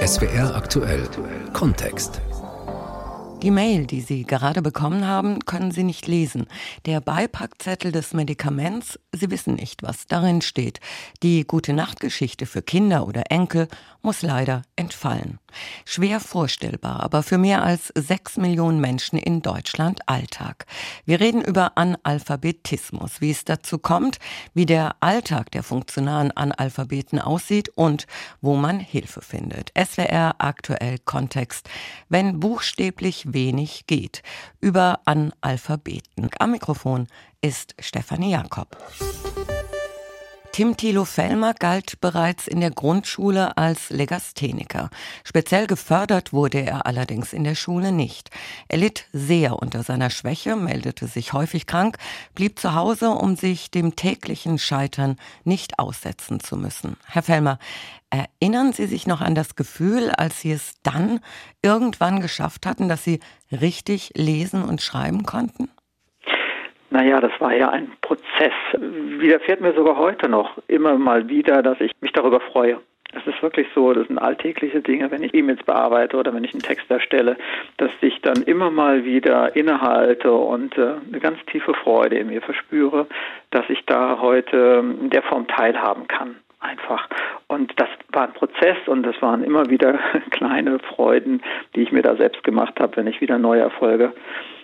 SWR aktuell Kontext. Die Mail, die Sie gerade bekommen haben, können Sie nicht lesen. Der Beipackzettel des Medikaments, Sie wissen nicht, was darin steht. Die gute Nachtgeschichte für Kinder oder Enkel muss leider entfallen. Schwer vorstellbar, aber für mehr als sechs Millionen Menschen in Deutschland Alltag. Wir reden über Analphabetismus, wie es dazu kommt, wie der Alltag der funktionalen Analphabeten aussieht und wo man Hilfe findet. SWR aktuell Kontext, wenn buchstäblich wenig geht. Über Analphabeten. Am Mikrofon ist Stefanie Jakob. Tim Thilo Fellmer galt bereits in der Grundschule als Legastheniker. Speziell gefördert wurde er allerdings in der Schule nicht. Er litt sehr unter seiner Schwäche, meldete sich häufig krank, blieb zu Hause, um sich dem täglichen Scheitern nicht aussetzen zu müssen. Herr Fellmer, erinnern Sie sich noch an das Gefühl, als Sie es dann irgendwann geschafft hatten, dass Sie richtig lesen und schreiben konnten? Naja, das war ja ein Prozess. Widerfährt mir sogar heute noch immer mal wieder, dass ich mich darüber freue. Es ist wirklich so, das sind alltägliche Dinge, wenn ich E-Mails bearbeite oder wenn ich einen Text erstelle, dass ich dann immer mal wieder innehalte und äh, eine ganz tiefe Freude in mir verspüre, dass ich da heute in der Form teilhaben kann. Einfach. Und das war ein Prozess und das waren immer wieder kleine Freuden, die ich mir da selbst gemacht habe, wenn ich wieder neue Erfolge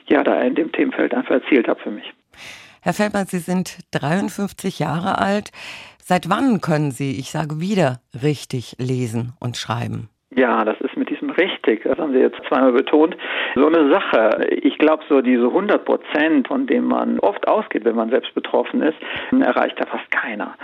ja da in dem Themenfeld einfach erzielt habe für mich. Herr Feldmann, Sie sind 53 Jahre alt. Seit wann können Sie, ich sage wieder, richtig lesen und schreiben? Ja, das diesem richtig, das haben Sie jetzt zweimal betont, so eine Sache. Ich glaube, so diese 100 Prozent, von denen man oft ausgeht, wenn man selbst betroffen ist, erreicht da fast keiner.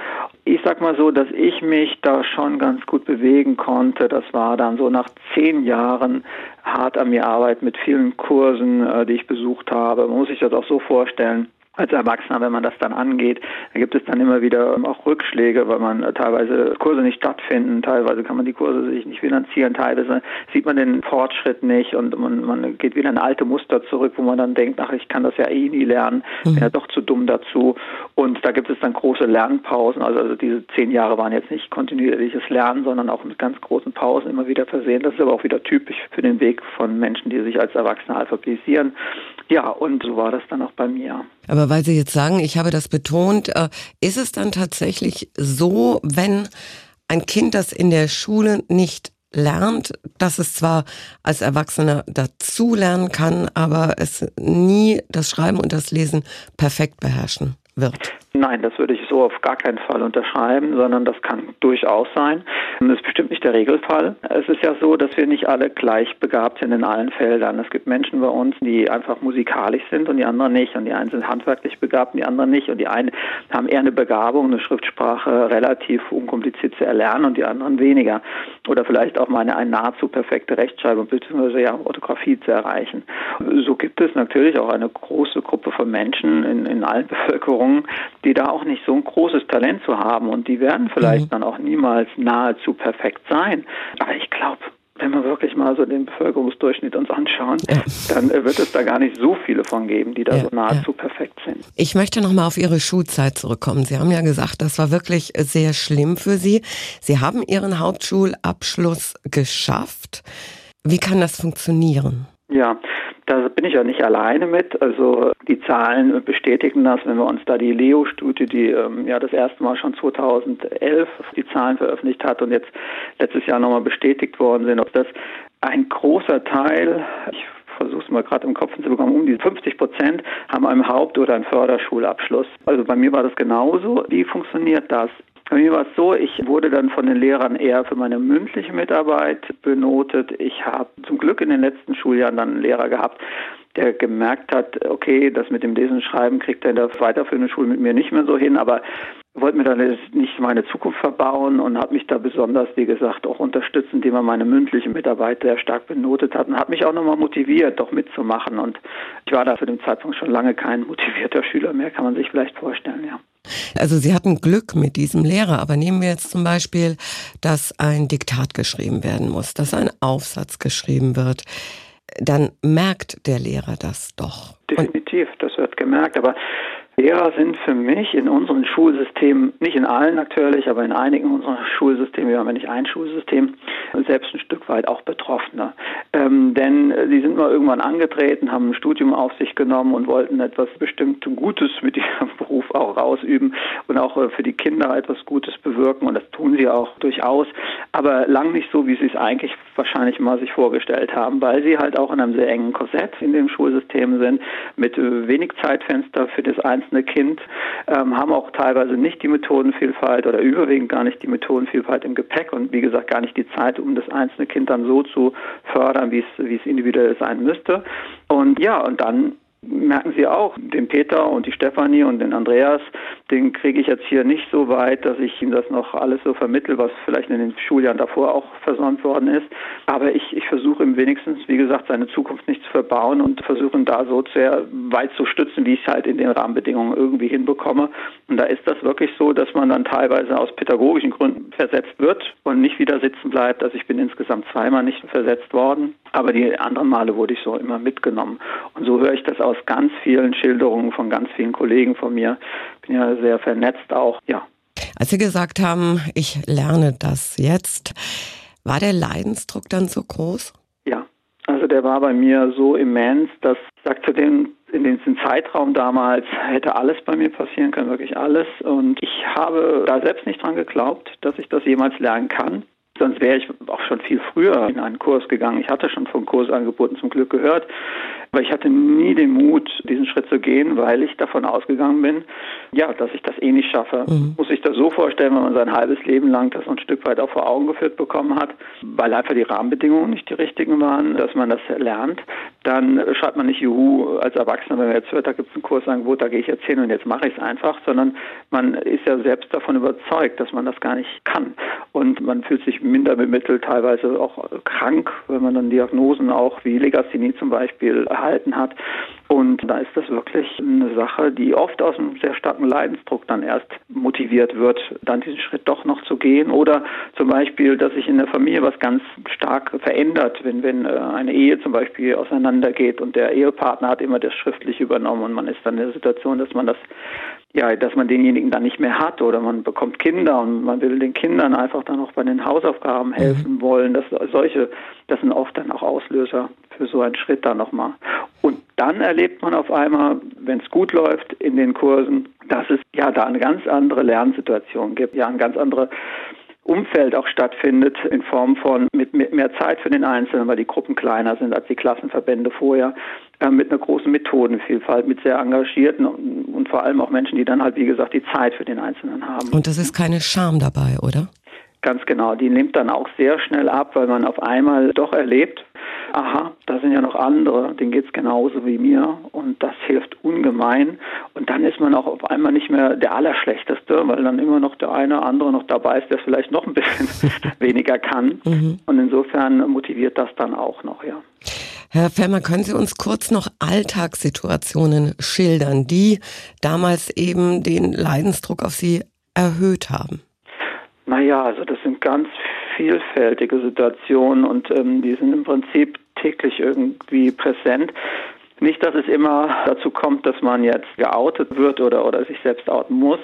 Ich sag mal so, dass ich mich da schon ganz gut bewegen konnte. Das war dann so nach zehn Jahren hart an mir Arbeit mit vielen Kursen, äh, die ich besucht habe. Man muss sich das auch so vorstellen als Erwachsener, wenn man das dann angeht, da gibt es dann immer wieder auch Rückschläge, weil man teilweise Kurse nicht stattfinden, teilweise kann man die Kurse sich nicht finanzieren, teilweise sieht man den Fortschritt nicht und man, man geht wieder in alte Muster zurück, wo man dann denkt, ach, ich kann das ja eh nie lernen, bin ja doch zu dumm dazu. Und da gibt es dann große Lernpausen. Also, also diese zehn Jahre waren jetzt nicht kontinuierliches Lernen, sondern auch mit ganz großen Pausen immer wieder versehen. Das ist aber auch wieder typisch für den Weg von Menschen, die sich als Erwachsene alphabetisieren. Ja, und so war das dann auch bei mir. Aber weil Sie jetzt sagen, ich habe das betont, äh, ist es dann tatsächlich so, wenn ein Kind das in der Schule nicht lernt, dass es zwar als Erwachsener dazu lernen kann, aber es nie das Schreiben und das Lesen perfekt beherrschen wird? Nein, das würde ich so auf gar keinen Fall unterschreiben, sondern das kann durchaus sein. Das ist bestimmt nicht der Regelfall. Es ist ja so, dass wir nicht alle gleich begabt sind in allen Feldern. Es gibt Menschen bei uns, die einfach musikalisch sind und die anderen nicht. Und die einen sind handwerklich begabt und die anderen nicht. Und die einen haben eher eine Begabung, eine Schriftsprache relativ unkompliziert zu erlernen und die anderen weniger. Oder vielleicht auch mal eine, eine nahezu perfekte Rechtschreibung bzw. Ja, Orthographie zu erreichen. So gibt es natürlich auch eine große Gruppe von Menschen in, in allen Bevölkerungen, die da auch nicht so ein großes Talent zu haben und die werden vielleicht mhm. dann auch niemals nahezu perfekt sein. Aber ich glaube, wenn wir wirklich mal so den Bevölkerungsdurchschnitt uns anschauen, ja. dann äh, wird es da gar nicht so viele von geben, die da ja, so nahezu ja. perfekt sind. Ich möchte noch mal auf Ihre Schulzeit zurückkommen. Sie haben ja gesagt, das war wirklich sehr schlimm für Sie. Sie haben Ihren Hauptschulabschluss geschafft. Wie kann das funktionieren? Ja, bin ich ja nicht alleine mit. Also die Zahlen bestätigen das, wenn wir uns da die Leo-Studie, die ähm, ja das erste Mal schon 2011 die Zahlen veröffentlicht hat und jetzt letztes Jahr nochmal bestätigt worden sind, ob das ein großer Teil, ich versuche es mal gerade im Kopf zu bekommen, um die 50 Prozent haben einen Haupt- oder einen Förderschulabschluss. Also bei mir war das genauso. Wie funktioniert das? Bei mir war es so, ich wurde dann von den Lehrern eher für meine mündliche Mitarbeit benotet. Ich habe zum Glück in den letzten Schuljahren dann einen Lehrer gehabt, der gemerkt hat, okay, das mit dem Lesen und Schreiben kriegt er in der weiterführenden Schule mit mir nicht mehr so hin, aber wollte mir dann nicht meine Zukunft verbauen und hat mich da besonders, wie gesagt, auch unterstützt, indem er meine mündliche Mitarbeit sehr stark benotet hat und hat mich auch nochmal motiviert, doch mitzumachen. Und ich war da zu dem Zeitpunkt schon lange kein motivierter Schüler mehr, kann man sich vielleicht vorstellen, ja. Also Sie hatten Glück mit diesem Lehrer, aber nehmen wir jetzt zum Beispiel, dass ein Diktat geschrieben werden muss, dass ein Aufsatz geschrieben wird, dann merkt der Lehrer das doch. Definitiv, das wird gemerkt, aber Lehrer sind für mich in unseren Schulsystemen, nicht in allen natürlich, aber in einigen unserer Schulsysteme, wir haben ja nicht ein Schulsystem, selbst ein Stück weit auch Betroffene. Ähm, denn sie sind mal irgendwann angetreten, haben ein Studium auf sich genommen und wollten etwas bestimmt Gutes mit ihrem Beruf auch ausüben und auch äh, für die Kinder etwas Gutes bewirken. Und das tun sie auch durchaus, aber lang nicht so, wie sie es eigentlich wahrscheinlich mal sich vorgestellt haben, weil sie halt auch in einem sehr engen Korsett in dem Schulsystem sind, mit äh, wenig Zeitfenster für das einzelne Kind, ähm, haben auch teilweise nicht die Methodenvielfalt oder überwiegend gar nicht die Methodenvielfalt im Gepäck und wie gesagt gar nicht die Zeit, um das einzelne Kind dann so zu fördern, wie es individuell sein müsste. Und ja, und dann merken Sie auch, den Peter und die Stefanie und den Andreas, den kriege ich jetzt hier nicht so weit, dass ich ihm das noch alles so vermittel, was vielleicht in den Schuljahren davor auch versäumt worden ist. Aber ich, ich versuche ihm wenigstens, wie gesagt, seine Zukunft nicht zu verbauen und versuche ihn da so sehr weit zu stützen, wie ich es halt in den Rahmenbedingungen irgendwie hinbekomme. Und da ist das wirklich so, dass man dann teilweise aus pädagogischen Gründen versetzt wird und nicht wieder sitzen bleibt. Also ich bin insgesamt zweimal nicht versetzt worden, aber die anderen Male wurde ich so immer mitgenommen. Und so höre ich das aus ganz vielen Schilderungen von ganz vielen Kollegen von mir. Bin ja sehr vernetzt auch, ja. Als Sie gesagt haben, ich lerne das jetzt, war der Leidensdruck dann so groß? Ja, also der war bei mir so immens, dass ich sag zu dem in diesem Zeitraum damals hätte alles bei mir passieren können, wirklich alles. Und ich habe da selbst nicht dran geglaubt, dass ich das jemals lernen kann. Sonst wäre ich auch schon viel früher in einen Kurs gegangen. Ich hatte schon von Kursangeboten zum Glück gehört. Aber ich hatte nie den Mut, diesen Schritt zu gehen, weil ich davon ausgegangen bin, ja, dass ich das eh nicht schaffe. Mhm. Muss ich das so vorstellen, wenn man sein halbes Leben lang das ein Stück weit auch vor Augen geführt bekommen hat, weil einfach die Rahmenbedingungen nicht die richtigen waren, dass man das lernt, dann schreibt man nicht Juhu als Erwachsener, wenn man jetzt hört, da gibt es ein Kursangebot, da gehe ich jetzt hin und jetzt mache ich es einfach, sondern man ist ja selbst davon überzeugt, dass man das gar nicht kann. Und man fühlt sich minder bemittelt, teilweise auch krank, wenn man dann Diagnosen auch wie Legasthenie zum Beispiel erhalten hat. Und da ist das wirklich eine Sache, die oft aus einem sehr starken Leidensdruck dann erst motiviert wird, dann diesen Schritt doch noch zu gehen. Oder zum Beispiel, dass sich in der Familie was ganz stark verändert, wenn, wenn äh, eine Ehe zum Beispiel auseinandergeht und der Ehepartner hat immer das schriftlich übernommen und man ist dann in der Situation, dass man das ja, dass man denjenigen dann nicht mehr hat oder man bekommt Kinder und man will den Kindern einfach dann auch bei den Hausaufgaben mhm. helfen wollen. Das solche, das sind oft dann auch Auslöser für so einen Schritt dann nochmal. Dann erlebt man auf einmal, wenn es gut läuft in den Kursen, dass es ja da eine ganz andere Lernsituation gibt, ja eine ganz andere Umfeld auch stattfindet in Form von mit, mit, mehr Zeit für den Einzelnen, weil die Gruppen kleiner sind als die Klassenverbände vorher, äh, mit einer großen Methodenvielfalt, mit sehr engagierten und, und vor allem auch Menschen, die dann halt, wie gesagt, die Zeit für den Einzelnen haben. Und das ist keine Scham dabei, oder? Ganz genau, die nimmt dann auch sehr schnell ab, weil man auf einmal doch erlebt, aha, da sind ja noch andere, denen geht es genauso wie mir und das hilft ungemein. Und dann ist man auch auf einmal nicht mehr der Allerschlechteste, weil dann immer noch der eine oder andere noch dabei ist, der vielleicht noch ein bisschen weniger kann. Mhm. Und insofern motiviert das dann auch noch, ja. Herr Fermer, können Sie uns kurz noch Alltagssituationen schildern, die damals eben den Leidensdruck auf Sie erhöht haben? Naja, also das sind ganz vielfältige Situationen und ähm, die sind im Prinzip täglich irgendwie präsent. Nicht, dass es immer dazu kommt, dass man jetzt geoutet wird oder, oder sich selbst outen muss,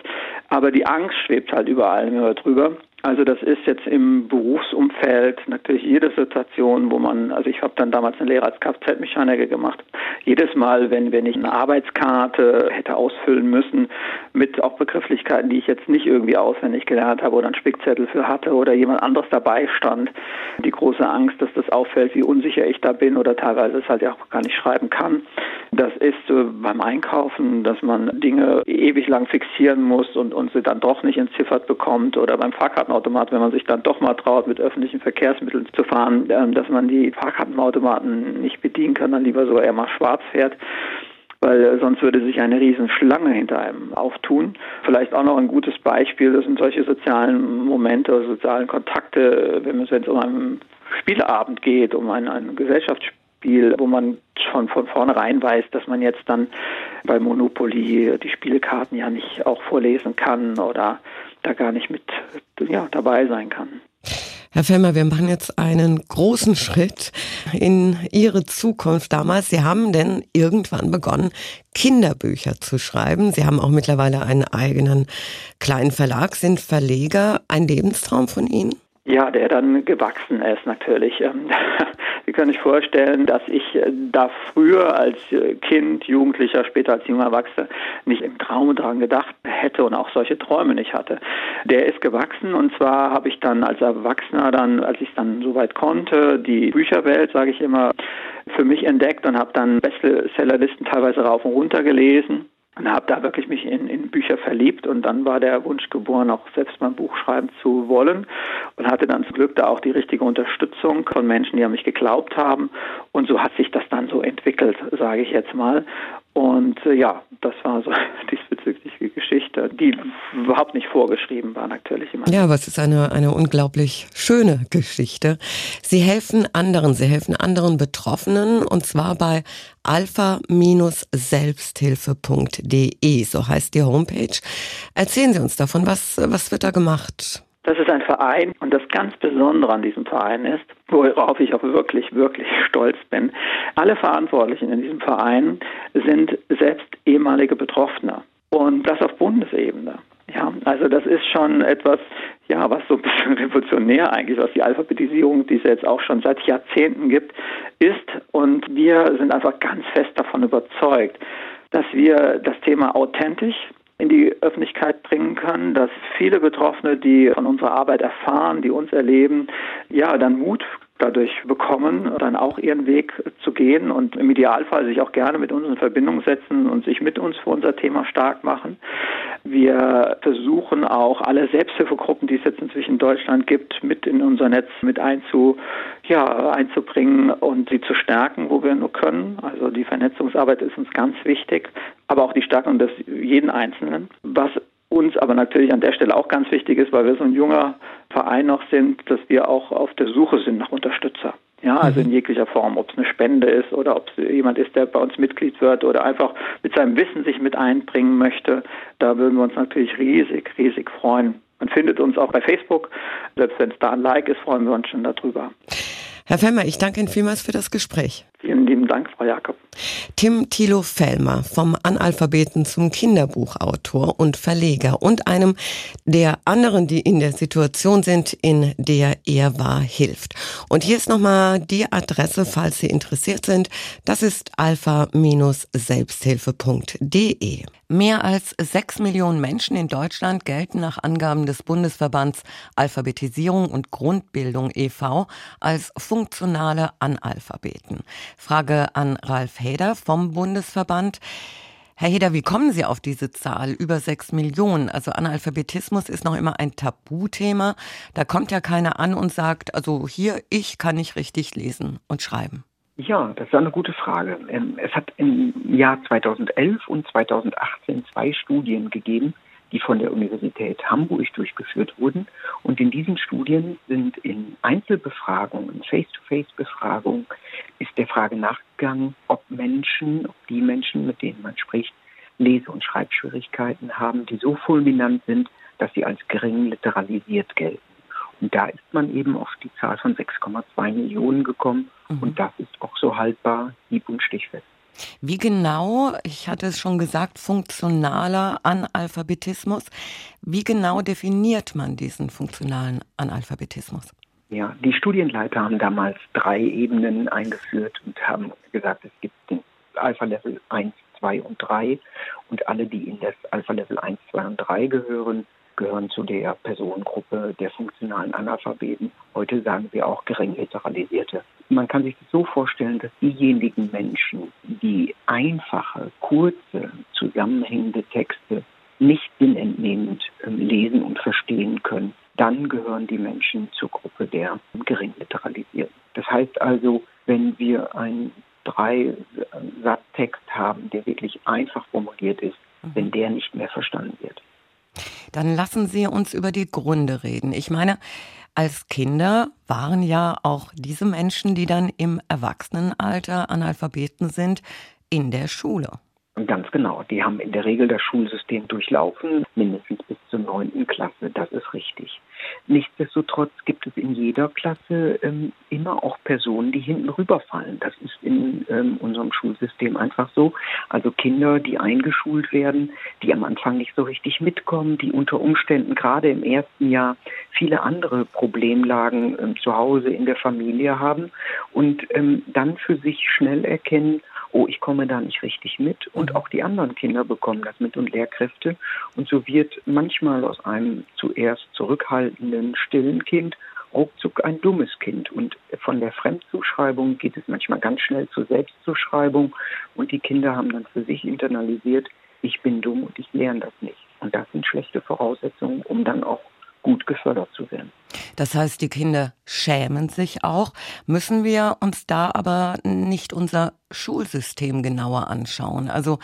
aber die Angst schwebt halt überall immer drüber. Also das ist jetzt im Berufsumfeld natürlich jede Situation, wo man, also ich habe dann damals eine Lehre als Kfz-Mechaniker gemacht. Jedes Mal, wenn, wenn ich eine Arbeitskarte hätte ausfüllen müssen mit auch Begrifflichkeiten, die ich jetzt nicht irgendwie auswendig gelernt habe oder einen Spickzettel für hatte oder jemand anderes dabei stand, die große Angst, dass das auffällt, wie unsicher ich da bin oder teilweise es halt auch gar nicht schreiben kann. Das ist beim Einkaufen, dass man Dinge ewig lang fixieren muss und, und sie dann doch nicht entziffert bekommt oder beim Fahrkartenautomat, wenn man sich dann doch mal traut, mit öffentlichen Verkehrsmitteln zu fahren, äh, dass man die Fahrkartenautomaten nicht bedienen kann, dann lieber so eher mal schwarz fährt weil äh, sonst würde sich eine Riesenschlange hinter einem auftun. Vielleicht auch noch ein gutes Beispiel, das sind solche sozialen Momente, sozialen Kontakte, wenn es um einen Spieleabend geht, um ein, ein Gesellschaftsspiel Spiel, wo man schon von vornherein weiß, dass man jetzt dann bei Monopoly die Spielkarten ja nicht auch vorlesen kann oder da gar nicht mit ja, dabei sein kann. Herr Fellmer, wir machen jetzt einen großen Schritt in Ihre Zukunft damals. Sie haben denn irgendwann begonnen, Kinderbücher zu schreiben. Sie haben auch mittlerweile einen eigenen kleinen Verlag, sind Verleger. Ein Lebenstraum von Ihnen? Ja, der dann gewachsen ist natürlich. Sie können sich vorstellen, dass ich äh, da früher als äh, Kind, Jugendlicher, später als junger Erwachsener nicht im Traum dran gedacht hätte und auch solche Träume nicht hatte. Der ist gewachsen und zwar habe ich dann als Erwachsener dann, als ich es dann soweit konnte, die Bücherwelt, sage ich immer, für mich entdeckt und habe dann Bestsellerlisten teilweise rauf und runter gelesen und habe da wirklich mich in, in Bücher verliebt. Und dann war der Wunsch geboren, auch selbst mal ein Buch schreiben zu wollen. Und hatte dann zum Glück da auch die richtige Unterstützung von Menschen, die an mich geglaubt haben. Und so hat sich das dann so entwickelt, sage ich jetzt mal und äh, ja, das war so diesbezügliche Geschichte, die überhaupt nicht vorgeschrieben war natürlich. Immer. Ja, aber es ist eine, eine unglaublich schöne Geschichte. Sie helfen anderen, Sie helfen anderen Betroffenen und zwar bei alpha-selbsthilfe.de, so heißt die Homepage. Erzählen Sie uns davon, was, was wird da gemacht? Das ist ein Verein und das ganz Besondere an diesem Verein ist, worauf ich auch wirklich, wirklich stolz bin, alle Verantwortlichen in diesem Verein sind selbst ehemalige Betroffene und das auf Bundesebene. Ja, also das ist schon etwas, ja, was so ein bisschen revolutionär eigentlich, was die Alphabetisierung, die es jetzt auch schon seit Jahrzehnten gibt, ist. Und wir sind einfach ganz fest davon überzeugt, dass wir das Thema authentisch in die Öffentlichkeit bringen können, dass viele Betroffene, die von unserer Arbeit erfahren, die uns erleben, ja, dann Mut dadurch bekommen, dann auch ihren Weg zu gehen und im Idealfall sich auch gerne mit uns in Verbindung setzen und sich mit uns für unser Thema stark machen. Wir versuchen auch alle Selbsthilfegruppen, die es jetzt inzwischen in Deutschland gibt, mit in unser Netz mit einzu, ja, einzubringen und sie zu stärken, wo wir nur können. Also die Vernetzungsarbeit ist uns ganz wichtig, aber auch die Stärkung des jeden Einzelnen. Was uns aber natürlich an der Stelle auch ganz wichtig ist, weil wir so ein junger Verein noch sind, dass wir auch auf der Suche sind nach Unterstützer. Ja, also in mhm. jeglicher Form, ob es eine Spende ist oder ob es jemand ist, der bei uns Mitglied wird oder einfach mit seinem Wissen sich mit einbringen möchte. Da würden wir uns natürlich riesig, riesig freuen. Man findet uns auch bei Facebook. Selbst wenn es da ein Like ist, freuen wir uns schon darüber. Herr Fellmer, ich danke Ihnen vielmals für das Gespräch. Vielen Dank, Frau Jakob. Tim Thilo Fellmer, vom Analphabeten zum Kinderbuchautor und Verleger und einem der anderen, die in der Situation sind, in der er war, hilft. Und hier ist nochmal die Adresse, falls Sie interessiert sind. Das ist alpha-selbsthilfe.de. Mehr als sechs Millionen Menschen in Deutschland gelten nach Angaben des Bundesverbands Alphabetisierung und Grundbildung e.V. als funktionale Analphabeten. Frage an Ralf Heder vom Bundesverband. Herr Heder, wie kommen Sie auf diese Zahl? Über sechs Millionen. Also Analphabetismus ist noch immer ein Tabuthema. Da kommt ja keiner an und sagt, also hier, ich kann nicht richtig lesen und schreiben. Ja, das ist eine gute Frage. Ähm, es hat im Jahr 2011 und 2018 zwei Studien gegeben, die von der Universität Hamburg durchgeführt wurden. Und in diesen Studien sind in Einzelbefragungen, Face-to-Face-Befragungen, ist der Frage nachgegangen, ob Menschen, ob die Menschen, mit denen man spricht, Lese- und Schreibschwierigkeiten haben, die so fulminant sind, dass sie als gering literalisiert gelten. Und da ist man eben auf die Zahl von 6,2 Millionen gekommen. Mhm. Und das ist auch so haltbar, hieb- und stichfest. Wie genau, ich hatte es schon gesagt, funktionaler Analphabetismus, wie genau definiert man diesen funktionalen Analphabetismus? Ja, die Studienleiter haben damals drei Ebenen eingeführt und haben gesagt, es gibt den Alpha-Level 1, 2 und 3 und alle, die in das Alpha-Level 1, 2 und 3 gehören, gehören zu der Personengruppe der funktionalen Analphabeten. Heute sagen wir auch gering literalisierte. Man kann sich das so vorstellen, dass diejenigen Menschen, die einfache, kurze, zusammenhängende Texte nicht sinnentnehmend lesen und verstehen können, dann gehören die Menschen zur Gruppe der gering literalisierten. Das heißt also, wenn wir einen drei Satztext haben, der wirklich einfach formuliert ist, mhm. wenn der nicht mehr verstanden wird, dann lassen Sie uns über die Gründe reden. Ich meine, als Kinder waren ja auch diese Menschen, die dann im Erwachsenenalter Analphabeten sind, in der Schule. Ganz genau. Die haben in der Regel das Schulsystem durchlaufen, mindestens bis zur neunten Klasse. Das ist richtig. Nichtsdestotrotz gibt es in jeder Klasse ähm, immer auch Personen, die hinten rüberfallen. Das ist in ähm, unserem Schulsystem einfach so. Also Kinder, die eingeschult werden, die am Anfang nicht so richtig mitkommen, die unter Umständen gerade im ersten Jahr viele andere Problemlagen ähm, zu Hause in der Familie haben und ähm, dann für sich schnell erkennen, oh, ich komme da nicht richtig mit. Und auch die anderen Kinder bekommen das mit und Lehrkräfte. Und so wird manchmal aus einem zuerst zurückhaltenden, stillen Kind ruckzuck ein dummes Kind. Und von der Fremdzuschreibung geht es manchmal ganz schnell zur Selbstzuschreibung. Und die Kinder haben dann für sich internalisiert, ich bin dumm und ich lerne das nicht. Und das sind schlechte Voraussetzungen, um dann auch gut gefördert zu werden. Das heißt, die Kinder schämen sich auch. Müssen wir uns da aber nicht unser Schulsystem genauer anschauen? Also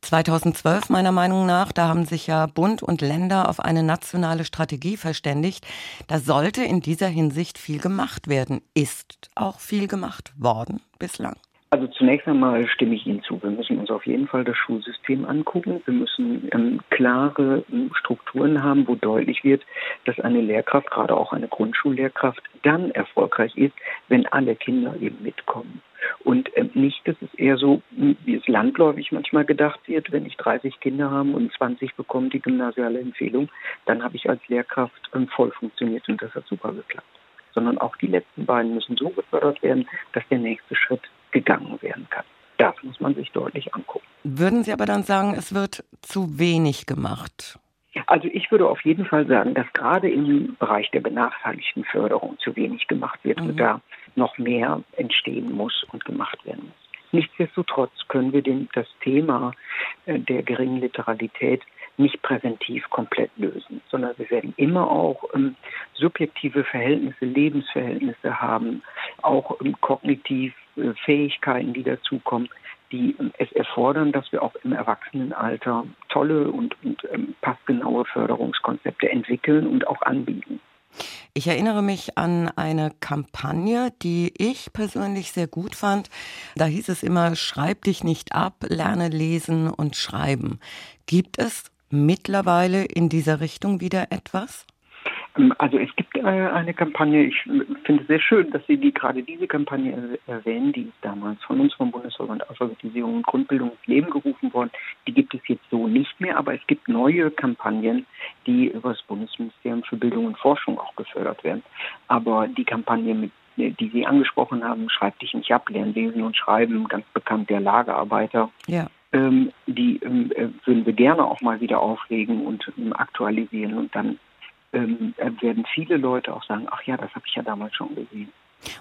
2012 meiner Meinung nach, da haben sich ja Bund und Länder auf eine nationale Strategie verständigt. Da sollte in dieser Hinsicht viel gemacht werden. Ist auch viel gemacht worden bislang? Also zunächst einmal stimme ich Ihnen zu. Wir müssen uns auf jeden Fall das Schulsystem angucken. Wir müssen ähm, klare ähm, Strukturen haben, wo deutlich wird, dass eine Lehrkraft, gerade auch eine Grundschullehrkraft, dann erfolgreich ist, wenn alle Kinder eben mitkommen. Und ähm, nicht, dass es eher so, hm, wie es landläufig manchmal gedacht wird, wenn ich 30 Kinder habe und 20 bekommen die gymnasiale Empfehlung, dann habe ich als Lehrkraft ähm, voll funktioniert und das hat super geklappt sondern auch die letzten beiden müssen so gefördert werden, dass der nächste Schritt gegangen werden kann. Das muss man sich deutlich angucken. Würden Sie aber dann sagen, es wird zu wenig gemacht? Also ich würde auf jeden Fall sagen, dass gerade im Bereich der benachteiligten Förderung zu wenig gemacht wird mhm. und da noch mehr entstehen muss und gemacht werden muss. Nichtsdestotrotz können wir den, das Thema äh, der geringen Literalität nicht präventiv komplett lösen, sondern wir werden immer auch ähm, subjektive Verhältnisse, Lebensverhältnisse haben, auch ähm, kognitiv Fähigkeiten, die dazukommen, die ähm, es erfordern, dass wir auch im Erwachsenenalter tolle und, und ähm, passgenaue Förderungskonzepte entwickeln und auch anbieten. Ich erinnere mich an eine Kampagne, die ich persönlich sehr gut fand. Da hieß es immer, schreib dich nicht ab, lerne lesen und schreiben. Gibt es mittlerweile in dieser Richtung wieder etwas? Ähm, also es gibt äh, eine Kampagne, ich finde es sehr schön, dass Sie die, gerade diese Kampagne erwähnen, die ist damals von uns vom Bundesverband Alphabetisierung und Grundbildung ins Leben gerufen worden. Die gibt es jetzt so nicht mehr, aber es gibt neue Kampagnen, die über das Bundesministerium für Bildung und Forschung auch gefördert werden. Aber die Kampagne, mit, die Sie angesprochen haben, Schreib dich nicht ab, lernen lesen und schreiben, ganz bekannt der Lagerarbeiter. Ja. Ähm, die ähm, äh, würden wir gerne auch mal wieder auflegen und ähm, aktualisieren und dann ähm, werden viele Leute auch sagen, ach ja, das habe ich ja damals schon gesehen.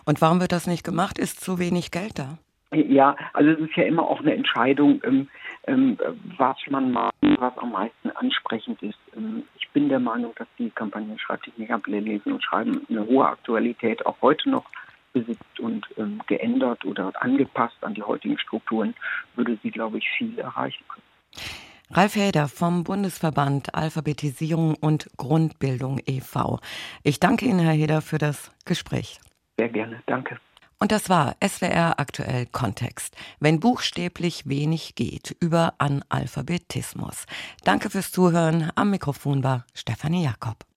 Und warum wird das nicht gemacht? Ist zu wenig Geld da? Ja, also es ist ja immer auch eine Entscheidung, ähm, ähm, was man mag, was am meisten ansprechend ist. Ähm, ich bin der Meinung, dass die Kampagne Schreibt dich nicht ab, lesen und schreiben eine hohe Aktualität auch heute noch besitzt und ähm, geändert oder angepasst an die heutigen Strukturen, würde sie, glaube ich, viel erreichen können. Ralf Heder vom Bundesverband Alphabetisierung und Grundbildung e.V. Ich danke Ihnen, Herr Heder, für das Gespräch. Sehr gerne, danke. Und das war SWR aktuell Kontext. Wenn buchstäblich wenig geht über Analphabetismus. Danke fürs Zuhören. Am Mikrofon war Stefanie Jakob.